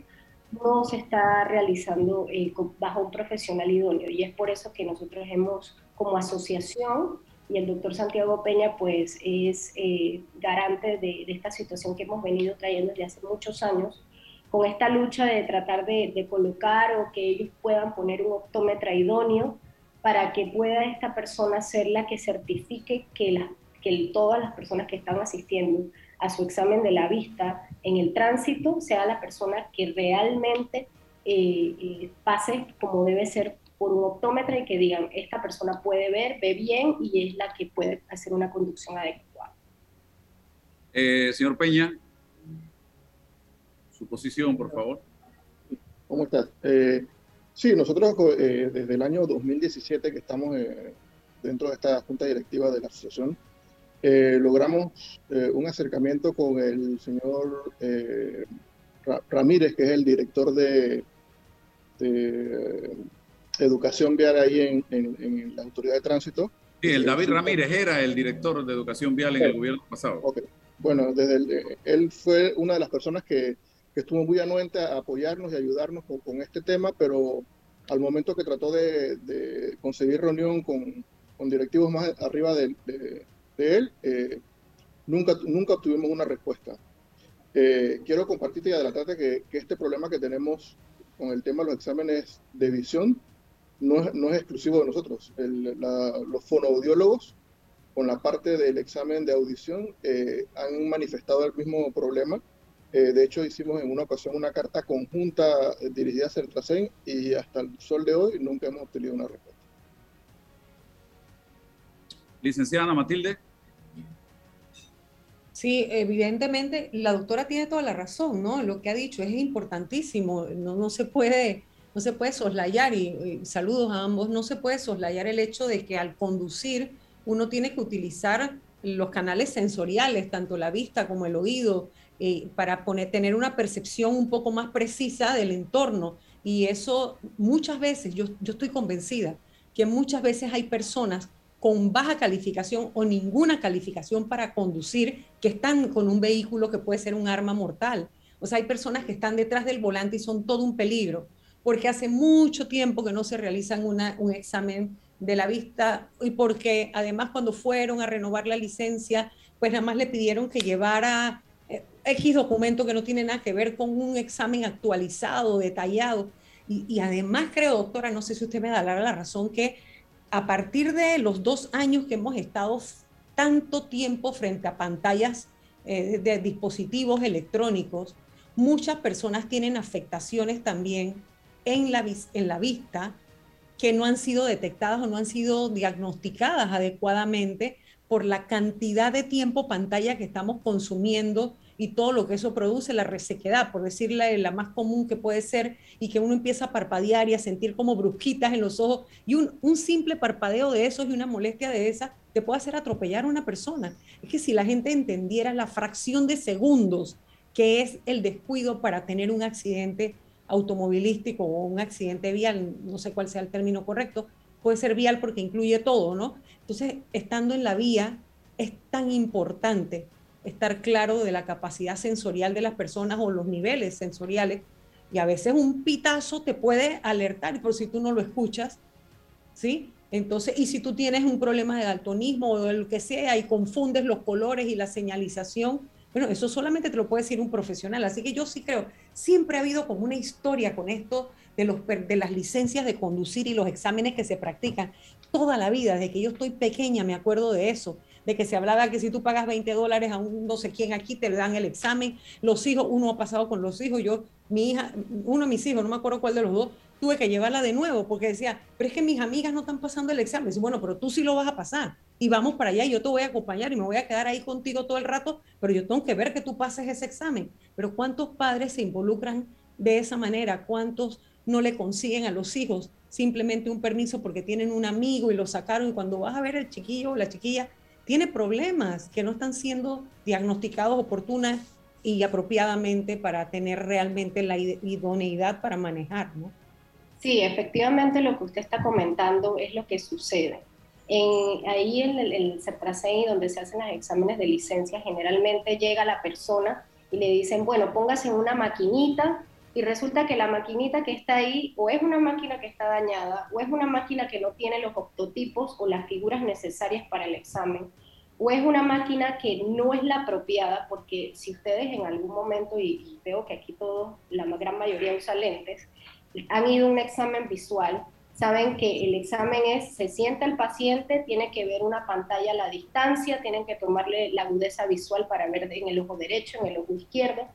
no se está realizando eh, bajo un profesional idóneo. Y es por eso que nosotros hemos como asociación y el doctor Santiago Peña pues es eh, garante de, esta situación que hemos venido trayendo desde hace muchos años con esta lucha de tratar de, de colocar o que ellos puedan poner un optómetra idóneo para que pueda esta persona ser la que certifique que, la, que todas las personas que están asistiendo a su examen de la vista en el tránsito sea la persona que realmente eh, eh, pase como debe ser por un optómetra y que digan, esta persona puede ver, ve bien y es la que puede hacer una conducción adecuada. Eh, señor Peña, su posición, por favor. ¿Cómo estás? Eh, Sí, nosotros eh, desde el año 2017 que estamos eh, dentro de esta junta directiva de la asociación, eh, logramos un acercamiento con el señor Ramírez, que es el director de, de educación vial ahí en, en, en, la autoridad de tránsito. Sí, el David Ramírez era el director de educación vial en el gobierno pasado. Okay. Bueno, desde el, él fue una de las personas que que estuvo muy anuente a apoyarnos y ayudarnos con, con, este tema, pero al momento que trató de, de conseguir reunión con, con, directivos más arriba de, de, de él, eh, nunca, nunca obtuvimos una respuesta. Eh, quiero compartirte y adelantarte que, que, este problema que tenemos con el tema de los exámenes de visión no es, no es exclusivo de nosotros. El, la, los fonoaudiólogos, con la parte del examen de audición, eh, han manifestado el mismo problema eh, de hecho, hicimos en una ocasión una carta conjunta eh, dirigida a Certracen y hasta el sol de hoy nunca hemos obtenido una respuesta. Licenciada Ana Matilde. Sí, evidentemente la doctora tiene toda la razón, ¿no? Lo que ha dicho es importantísimo, no, no se puede no se puede soslayar y, y, saludos a ambos, no se puede soslayar el hecho de que al conducir uno tiene que utilizar los canales sensoriales, tanto la vista como el oído, eh, para tener una percepción un poco más precisa del entorno. Y eso muchas veces, yo, yo estoy convencida que muchas veces hay personas con baja calificación o ninguna calificación para conducir que están con un vehículo que puede ser un arma mortal. O sea, hay personas que están detrás del volante y son todo un peligro, porque hace mucho tiempo que no se realizan una, un examen de la vista y porque además cuando fueron a renovar la licencia, pues nada más le pidieron que llevara X documento que no tiene nada que ver con un examen actualizado, detallado. Y, y, además creo, doctora, no sé si usted me da la razón, que a partir de los dos años que hemos estado tanto tiempo frente a pantallas eh, de dispositivos electrónicos, muchas personas tienen afectaciones también en la, en la vista que no han sido detectadas o no han sido diagnosticadas adecuadamente por la cantidad de tiempo pantalla que estamos consumiendo y todo lo que eso produce, la resequedad, por decirle la más común que puede ser, y que uno empieza a parpadear y a sentir como brusquitas en los ojos, y un, un simple parpadeo de esos y una molestia de esa te puede hacer atropellar a una persona. Es que si la gente entendiera la fracción de segundos que es el descuido para tener un accidente automovilístico o un accidente vial, no sé cuál sea el término correcto, puede ser vial porque incluye todo, ¿no? Entonces, estando en la vía, es tan importante estar claro de la capacidad sensorial de las personas o los niveles sensoriales. Y a veces un pitazo te puede alertar, por si tú no lo escuchas, ¿sí? Entonces, y si tú tienes un problema de daltonismo o lo que sea y confundes los colores y la señalización, bueno, eso solamente te lo puede decir un profesional. Así que yo sí creo, siempre ha habido como una historia con esto de, los, de las licencias de conducir y los exámenes que se practican toda la vida. Desde que yo estoy pequeña me acuerdo de eso de que se hablaba que si tú pagas 20 dólares a un no sé quién aquí, te dan el examen. Los hijos, uno ha pasado con los hijos, yo, mi hija, uno de mis hijos, no me acuerdo cuál de los dos, tuve que llevarla de nuevo porque decía, pero es que mis amigas no están pasando el examen. Dice, bueno, pero tú sí lo vas a pasar. y vamos para allá, yo te voy a acompañar y me voy a quedar ahí contigo todo el rato, pero yo tengo que ver que tú pases ese examen. Pero ¿cuántos padres se involucran de esa manera? ¿Cuántos no le consiguen a los hijos simplemente un permiso porque tienen un amigo y lo sacaron y cuando vas a ver el chiquillo o la chiquilla tiene problemas que no están siendo diagnosticados oportunas y apropiadamente para tener realmente la idoneidad para manejar, ¿no? Sí, efectivamente lo que usted está comentando es lo que sucede. Ahí en el, el donde se hacen los exámenes de licencia, generalmente llega la persona y le dicen, bueno, póngase en una maquinita y resulta que la maquinita que está ahí o es una máquina que está dañada o es una máquina que no tiene los octotipos o las figuras necesarias para el examen o es una máquina que no es la apropiada porque si ustedes en algún momento, y, veo que aquí todos, la gran mayoría usa lentes, han ido a un examen visual, saben que el examen es, se sienta el paciente, tiene que ver una pantalla a la distancia, tienen que tomarle la agudeza visual para ver en el ojo derecho, en el ojo izquierdo,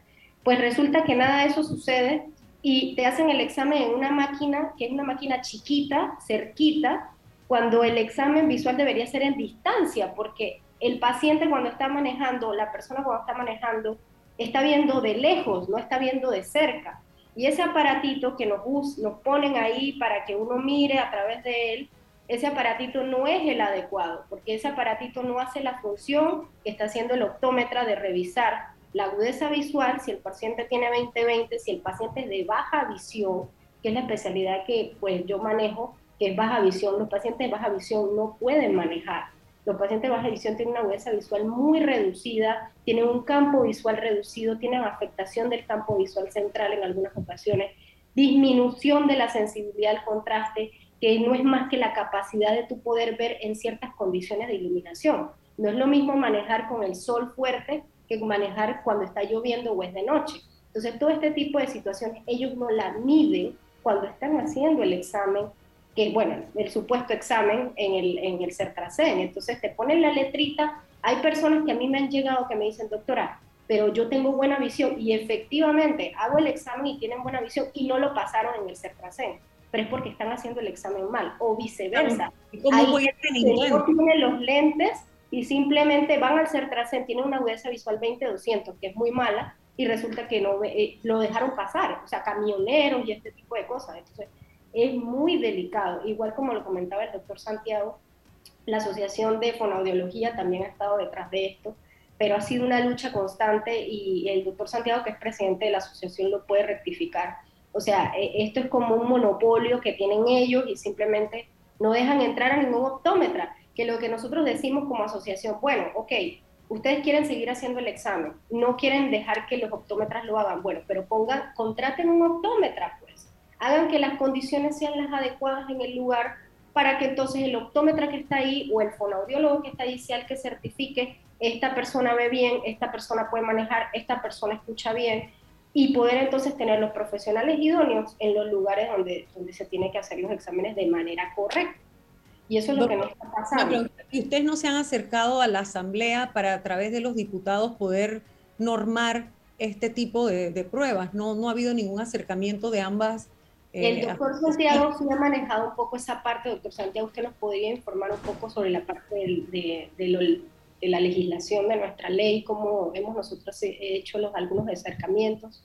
pues resulta que nada de eso sucede y te hacen el examen en una máquina que es una máquina chiquita, cerquita, cuando el examen visual debería ser en distancia, porque el paciente cuando está manejando, la persona cuando está manejando, está viendo de lejos, no está viendo de cerca. Y ese aparatito que nos, nos ponen ahí para que uno mire a través de él, ese aparatito no es el adecuado, porque ese aparatito no hace la función que está haciendo el optómetra de revisar la agudeza visual, si el paciente tiene 20-20, si el paciente es de baja visión, que es la especialidad que pues yo manejo, que es baja visión, los pacientes de baja visión no pueden manejar. Los pacientes de baja visión tienen una agudeza visual muy reducida, tienen un campo visual reducido, tienen afectación del campo visual central en algunas ocasiones, disminución de la sensibilidad al contraste, que no es más que la capacidad de tu poder ver en ciertas condiciones de iluminación. No es lo mismo manejar con el sol fuerte que manejar cuando está lloviendo o es de noche. Entonces, todo este tipo de situaciones ellos no la miden cuando están haciendo el examen, que bueno, el supuesto examen en el, en el CERTRACEN. Entonces, te ponen la letrita. Hay personas que a mí me han llegado que me dicen, doctora, pero yo tengo buena visión y efectivamente hago el examen y tienen buena visión y no lo pasaron en el CERTRACEN, pero es porque están haciendo el examen mal o viceversa. ¿Cómo voy a no tiene los lentes y simplemente van al CERTRACEN, tienen una agudeza visual 20-200, que es muy mala, y resulta que no eh, lo dejaron pasar, o sea, camioneros y este tipo de cosas. Entonces, es muy delicado. Igual como lo comentaba el doctor Santiago, la Asociación de Fonoaudiología también ha estado detrás de esto, pero ha sido una lucha constante y el doctor Santiago, que es presidente de la asociación, lo puede rectificar. O sea, e, esto es como un monopolio que tienen ellos y simplemente no dejan entrar a ningún optómetra que lo que nosotros decimos como asociación, bueno, ok, ustedes quieren seguir haciendo el examen, no quieren dejar que los optómetras lo hagan, bueno, pero pongan, contraten un optómetra, hagan que las condiciones sean las adecuadas en el lugar para que entonces el optómetra que está ahí o el fonoaudiólogo que está ahí sea el que certifique esta persona ve bien, esta persona puede manejar, esta persona escucha bien y poder entonces tener los profesionales idóneos en los lugares donde, donde se tiene que hacer los exámenes de manera correcta. Y eso es lo que nos está pasando. ¿Y ustedes no se han acercado a la Asamblea para a través de los diputados poder normar este tipo de, pruebas? No, no ha habido ningún acercamiento de ambas. Eh, el doctor Santiago sí ha manejado un poco esa parte. Doctor Santiago, ¿usted nos podría informar un poco sobre la parte de, de, la legislación de nuestra ley? ¿Cómo hemos nosotros hecho los, algunos acercamientos?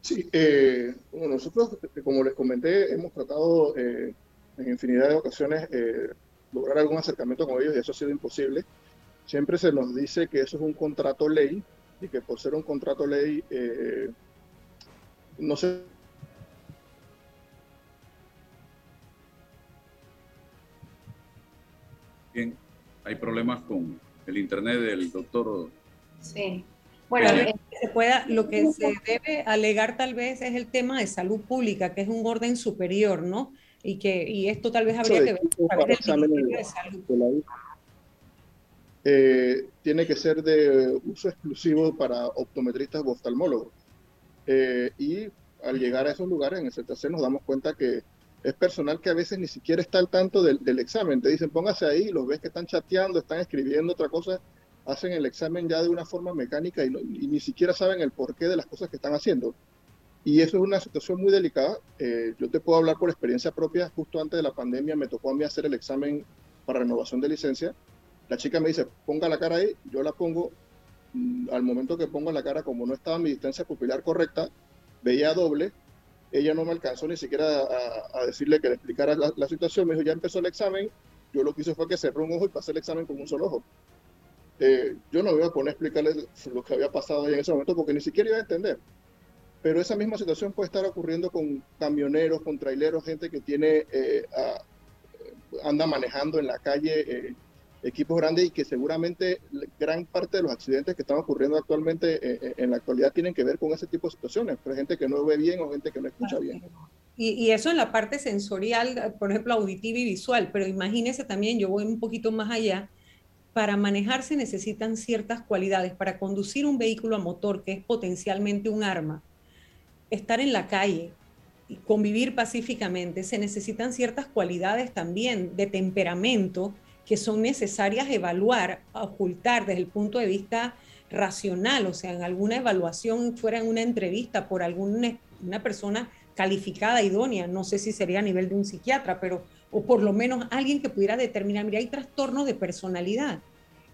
Sí, eh, nosotros, como les comenté, hemos tratado eh, en infinidad de ocasiones eh, lograr algún acercamiento con ellos y eso ha sido imposible. Siempre se nos dice que eso es un contrato ley y que por ser un contrato ley eh, no se Bien, hay problemas con el internet del doctor. Sí. Bueno, eh, se pueda, lo que se debe alegar tal vez es el tema de salud pública, que es un orden superior, ¿no? Y que y esto tal vez habría que ver el de salud. Eh, tiene que ser de uso exclusivo para optometristas o oftalmólogos. Eh, y al llegar a esos lugares, en el CTC, nos damos cuenta que es personal que a veces ni siquiera está al tanto del, del examen. Te dicen, póngase ahí, los ves que están chateando, están escribiendo otra cosa, hacen el examen ya de una forma mecánica y, ni siquiera saben el porqué de las cosas que están haciendo. Y eso es una situación muy delicada. Eh, yo te puedo hablar por experiencia propia. Justo antes de la pandemia me tocó a mí hacer el examen para renovación de licencia. La chica me dice, ponga la cara ahí, yo la pongo. Al momento que pongo la cara, como no estaba mi distancia pupilar correcta, veía doble. Ella no me alcanzó ni siquiera a, decirle que le explicara la, situación. Me dijo, ya empezó el examen. Yo lo que hice fue que cerró un ojo y pasé el examen con un solo ojo. Eh, yo no me iba a poner a explicarle lo que había pasado en ese momento porque ni siquiera iba a entender. Pero esa misma situación puede estar ocurriendo con camioneros, con traileros, gente que tiene, eh, anda manejando en la calle eh, equipos grandes y que seguramente gran parte de los accidentes que están ocurriendo actualmente eh, en la actualidad tienen que ver con ese tipo de situaciones, pero gente que no ve bien o gente que no escucha bien. Y, y, eso en la parte sensorial, por ejemplo, auditiva y visual, pero imagínese también, yo voy un poquito más allá, para manejarse necesitan ciertas cualidades. Para conducir un vehículo a motor, que es potencialmente un arma, estar en la calle y convivir pacíficamente, se necesitan ciertas cualidades también de temperamento que son necesarias evaluar, ocultar desde el punto de vista racional, o sea, en alguna evaluación fuera en una entrevista por alguna una persona calificada, idónea, no sé si sería a nivel de un psiquiatra, pero o por lo menos alguien que pudiera determinar, mira, hay trastornos de personalidad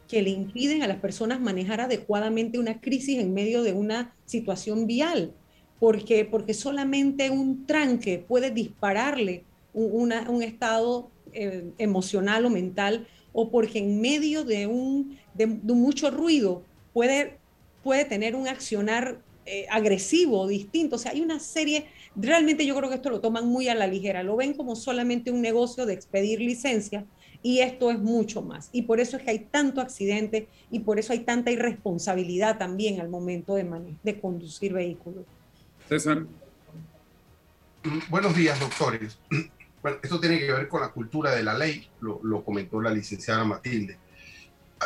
que le impiden a las personas manejar adecuadamente una crisis en medio de una situación vial, porque, porque solamente un tranque puede dispararle un, un estado eh, emocional o mental, o porque en medio de un de, mucho ruido puede, puede tener un accionar eh, agresivo, distinto. O sea, hay una serie, realmente yo creo que esto lo toman muy a la ligera, lo ven como solamente un negocio de expedir licencias y esto es mucho más. Y por eso es que hay tanto accidente y por eso hay tanta irresponsabilidad también al momento de, de conducir vehículos. César. Buenos días, doctores. Bueno, esto tiene que ver con la cultura de la ley, lo, lo comentó la licenciada Matilde.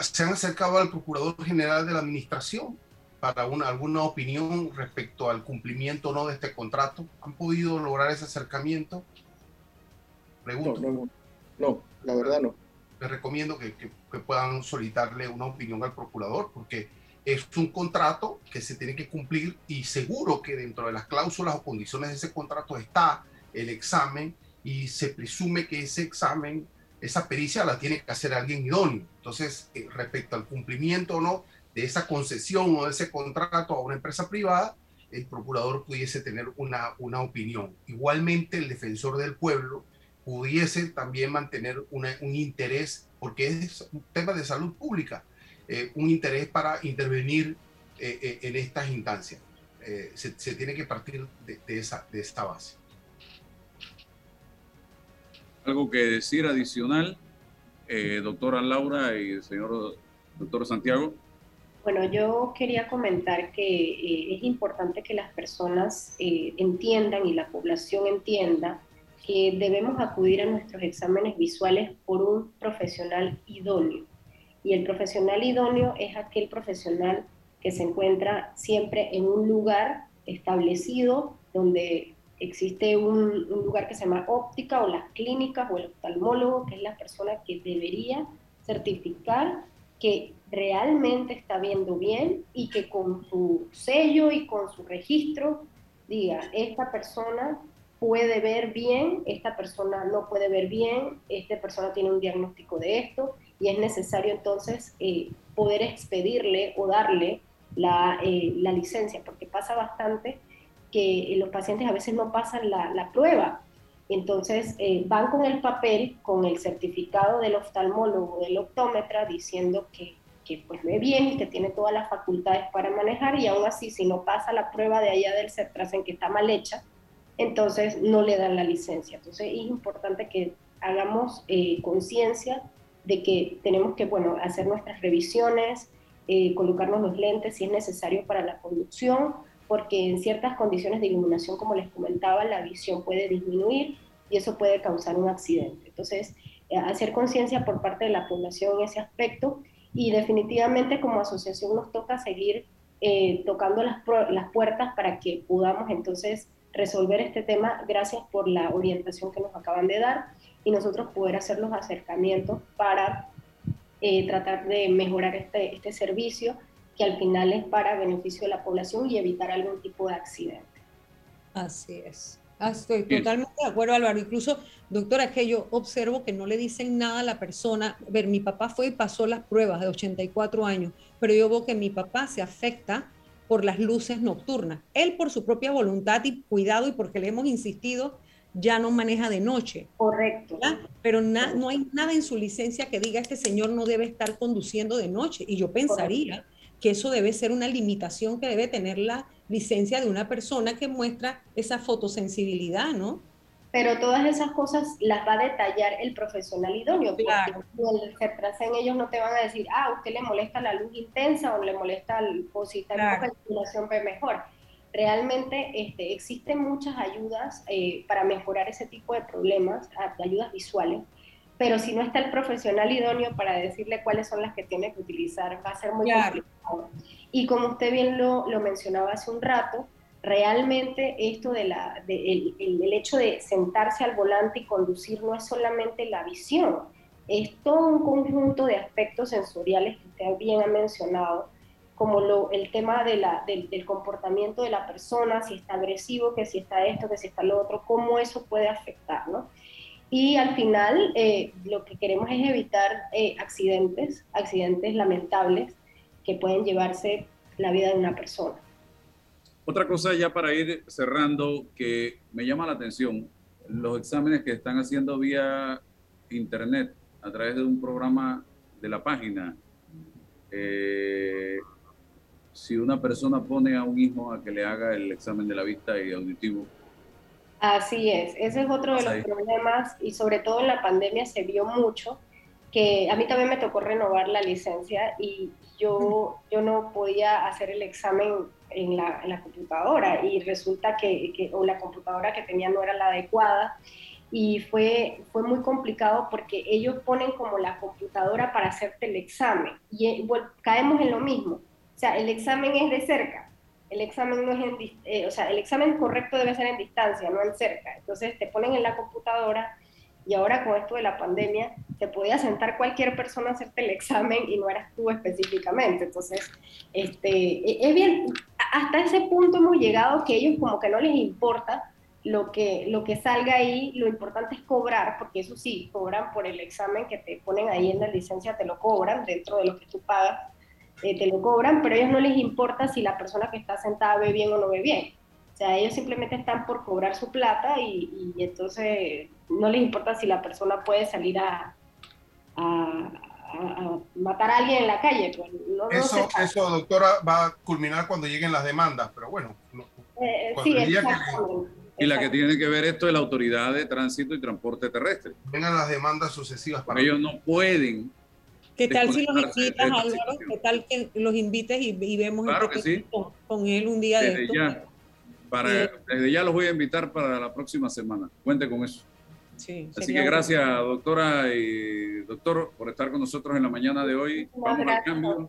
Se han acercado al Procurador General de la Administración para una, alguna opinión respecto al cumplimiento o no de este contrato? ¿Han podido lograr ese acercamiento? Pregunto. No, no, la verdad no. Les recomiendo que, que, puedan solicitarle una opinión al procurador porque es un contrato que se tiene que cumplir y seguro que dentro de las cláusulas o condiciones de ese contrato está el examen y se presume que ese examen, esa pericia la tiene que hacer alguien idóneo. Entonces, eh, respecto al cumplimiento o no de esa concesión o de ese contrato a una empresa privada, el procurador pudiese tener una, una opinión. Igualmente, el defensor del pueblo pudiese también mantener un interés, porque es un tema de salud pública, eh, un interés para intervenir eh, en estas instancias. se, se, tiene que partir de, de, esa, de esta base. ¿Algo que decir adicional, eh, doctora Laura y señor doctor Santiago? Bueno, yo quería comentar que eh, es importante que las personas eh, entiendan y la población entienda que debemos acudir a nuestros exámenes visuales por un profesional idóneo. Y el profesional idóneo es aquel profesional que se encuentra siempre en un lugar establecido donde existe un, un, lugar que se llama óptica o las clínicas o el oftalmólogo, que es la persona que debería certificar que realmente está viendo bien y que con su sello y con su registro diga, esta persona puede ver bien, esta persona no puede ver bien, esta persona tiene un diagnóstico de esto y es necesario entonces eh, poder expedirle o darle la, eh, la, licencia, porque pasa bastante que los pacientes a veces no pasan la, la prueba. Entonces eh, van con el papel, con el certificado del oftalmólogo, del optómetra, diciendo que, que pues ve bien y que tiene todas las facultades para manejar y aún así si no pasa la prueba de allá del CERTRAS que está mal hecha, entonces no le dan la licencia. Entonces es importante que hagamos eh, conciencia de que tenemos que, bueno, hacer nuestras revisiones, eh, colocarnos los lentes si es necesario para la conducción, porque en ciertas condiciones de iluminación, como les comentaba, la visión puede disminuir y eso puede causar un accidente. Entonces, eh, hacer conciencia por parte de la población en ese aspecto y definitivamente como asociación nos toca seguir eh, tocando las, las puertas para que podamos entonces resolver este tema. Gracias por la orientación que nos acaban de dar y nosotros poder hacer los acercamientos para eh, tratar de mejorar este, este servicio que al final es para beneficio de la población y evitar algún tipo de accidente. Así es. Ah, Estoy totalmente de acuerdo, Álvaro. Incluso, doctora, es que yo observo que no le dicen nada a la persona. A ver, mi papá fue y pasó las pruebas de 84 años, pero yo veo que mi papá se afecta por las luces nocturnas. Él, por su propia voluntad y cuidado y porque le hemos insistido, ya no maneja de noche. Correcto. Pero no hay nada en su licencia que diga este señor no debe estar conduciendo de noche. Y yo pensaría que eso debe ser una limitación que debe tener la licencia de una persona que muestra esa fotosensibilidad, ¿no? Pero todas esas cosas las va a detallar el profesional idóneo. Claro. Porque se en ellos no te van a decir, ah, usted le molesta la luz intensa o le molesta el, está claro. ve mejor. Realmente este, existen muchas ayudas eh, para mejorar ese tipo de problemas, ayudas visuales, pero si no está el profesional idóneo para decirle cuáles son las que tiene que utilizar, va a ser muy complicado. Y como usted bien lo, lo, mencionaba hace un rato, realmente esto de la, de el, el, hecho de sentarse al volante y conducir no es solamente la visión, es todo un conjunto de aspectos sensoriales que usted bien ha mencionado, como lo, el tema de la, del, del, comportamiento de la persona, si está agresivo, que si está esto, que si está lo otro, cómo eso puede afectar, ¿no? Y al final eh, lo que queremos es evitar eh, accidentes, accidentes lamentables que pueden llevarse la vida de una persona. Otra cosa ya para ir cerrando que me llama la atención, los exámenes que están haciendo vía internet a través de un programa de la página. Eh, si una persona pone a un hijo a que le haga el examen de la vista y auditivo, Así es, ese es otro de los problemas y sobre todo en la pandemia se vio mucho que a mí también me tocó renovar la licencia y yo, yo no podía hacer el examen en la, en la computadora y resulta que, que, o la computadora que tenía no era la adecuada y fue, fue muy complicado porque ellos ponen como la computadora para hacerte el examen y eh, caemos en lo mismo, o sea, el examen es de cerca, el examen no es en, eh, o sea, el examen correcto debe ser en distancia, no en cerca. Entonces te ponen en la computadora y ahora con esto de la pandemia te podía sentar cualquier persona a hacerte el examen y no eras tú específicamente. Entonces, este, e, es bien, hasta ese punto hemos llegado que ellos como que no les importa lo que, lo que salga ahí, lo importante es cobrar, porque eso sí, cobran por el examen que te ponen ahí en la licencia, te lo cobran dentro de lo que tú pagas eh, te lo cobran, pero a ellos no les importa si la persona que está sentada ve bien o no ve bien. O sea, ellos simplemente están por cobrar su plata y, entonces no les importa si la persona puede salir a, a, matar a alguien en la calle. Pues, eso, eso, doctora, va a culminar cuando lleguen las demandas, pero bueno. Eh, sí, y la que tiene que ver esto es la autoridad de tránsito y transporte terrestre. Vengan las demandas sucesivas para ellos no pueden ¿Qué tal si los invitas, Álvaro? ¿Qué tal que los invites y, vemos con, él un día desde de esto? Ya, para, desde ya los voy a invitar para la próxima semana. Cuente con eso. Sí, Así que gracias, doctora y doctor, por estar con nosotros en la mañana de hoy. Vamos al cambio.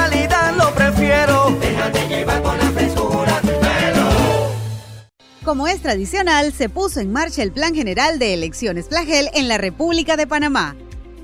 como es tradicional, se puso en marcha el Plan General de Elecciones Plagel en la República de Panamá.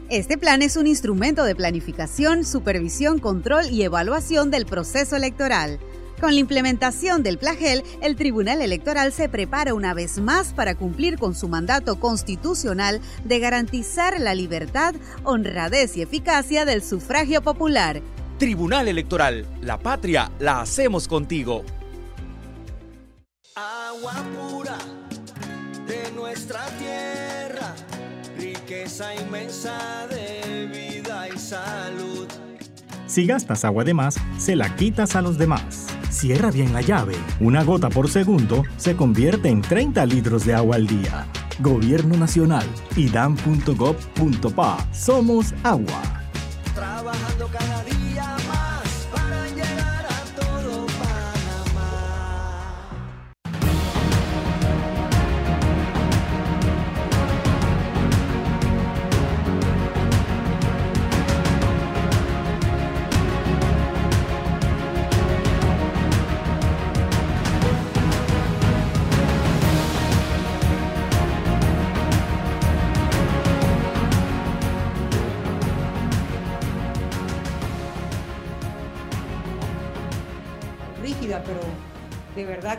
Este plan es un instrumento de planificación, supervisión, control y evaluación del proceso electoral. Con la implementación del plagel, el Tribunal Electoral se prepara una vez más para cumplir con su mandato constitucional de garantizar la libertad, honradez y eficacia del sufragio popular. Tribunal Electoral, la patria la hacemos contigo. Agua pura de nuestra tierra, riqueza inmensa de vida y salud. Si gastas agua de más, se la quitas a los demás. Cierra bien la llave. Una gota por segundo se convierte en 30 litros de agua al día. Gobierno Nacional, idam.gov.pa. Somos agua. Trabajando cada día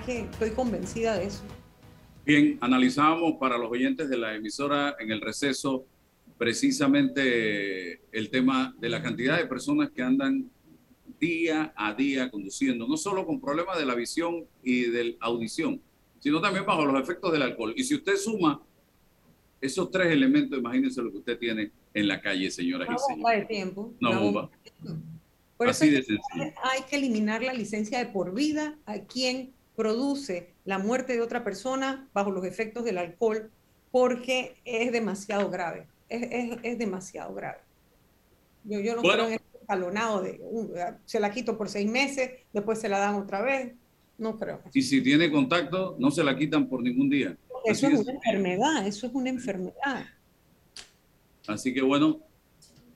que estoy convencida de eso. Bien, analizábamos para los oyentes de la emisora en el receso precisamente el tema de la cantidad de personas que andan día a día conduciendo, no solo con problemas de la visión y de la audición, sino también bajo los efectos del alcohol. Y si usted suma esos tres elementos, imagínense lo que usted tiene en la calle, señoras y señores. de tiempo. Una una bomba. Por Así eso es que hay que eliminar la licencia de por vida a quien produce la muerte de otra persona bajo los efectos del alcohol, porque es demasiado grave. Es, es- es demasiado grave. Yo, yo no Bueno. creo en este escalonado de uh, se la quito por seis meses, después se la dan otra vez. No creo. Y si tiene contacto, no se la quitan por ningún día. Eso Así es es. una enfermedad, eso es una enfermedad. Así que bueno,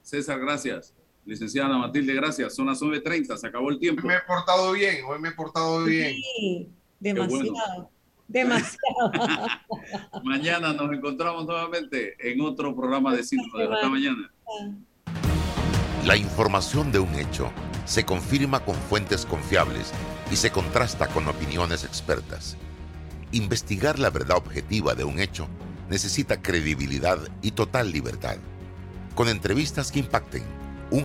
César, gracias. Licenciada Matilde, gracias. Son las 9.30, se acabó el tiempo. Me he portado bien, hoy me he portado bien. Sí, bueno. demasiado. Demasiado. Mañana nos encontramos nuevamente en otro programa de Cinco de Hasta mañana. La información de un hecho se confirma con fuentes confiables y se contrasta con opiniones expertas. Investigar la verdad objetiva de un hecho necesita credibilidad y total libertad. Con entrevistas que impacten,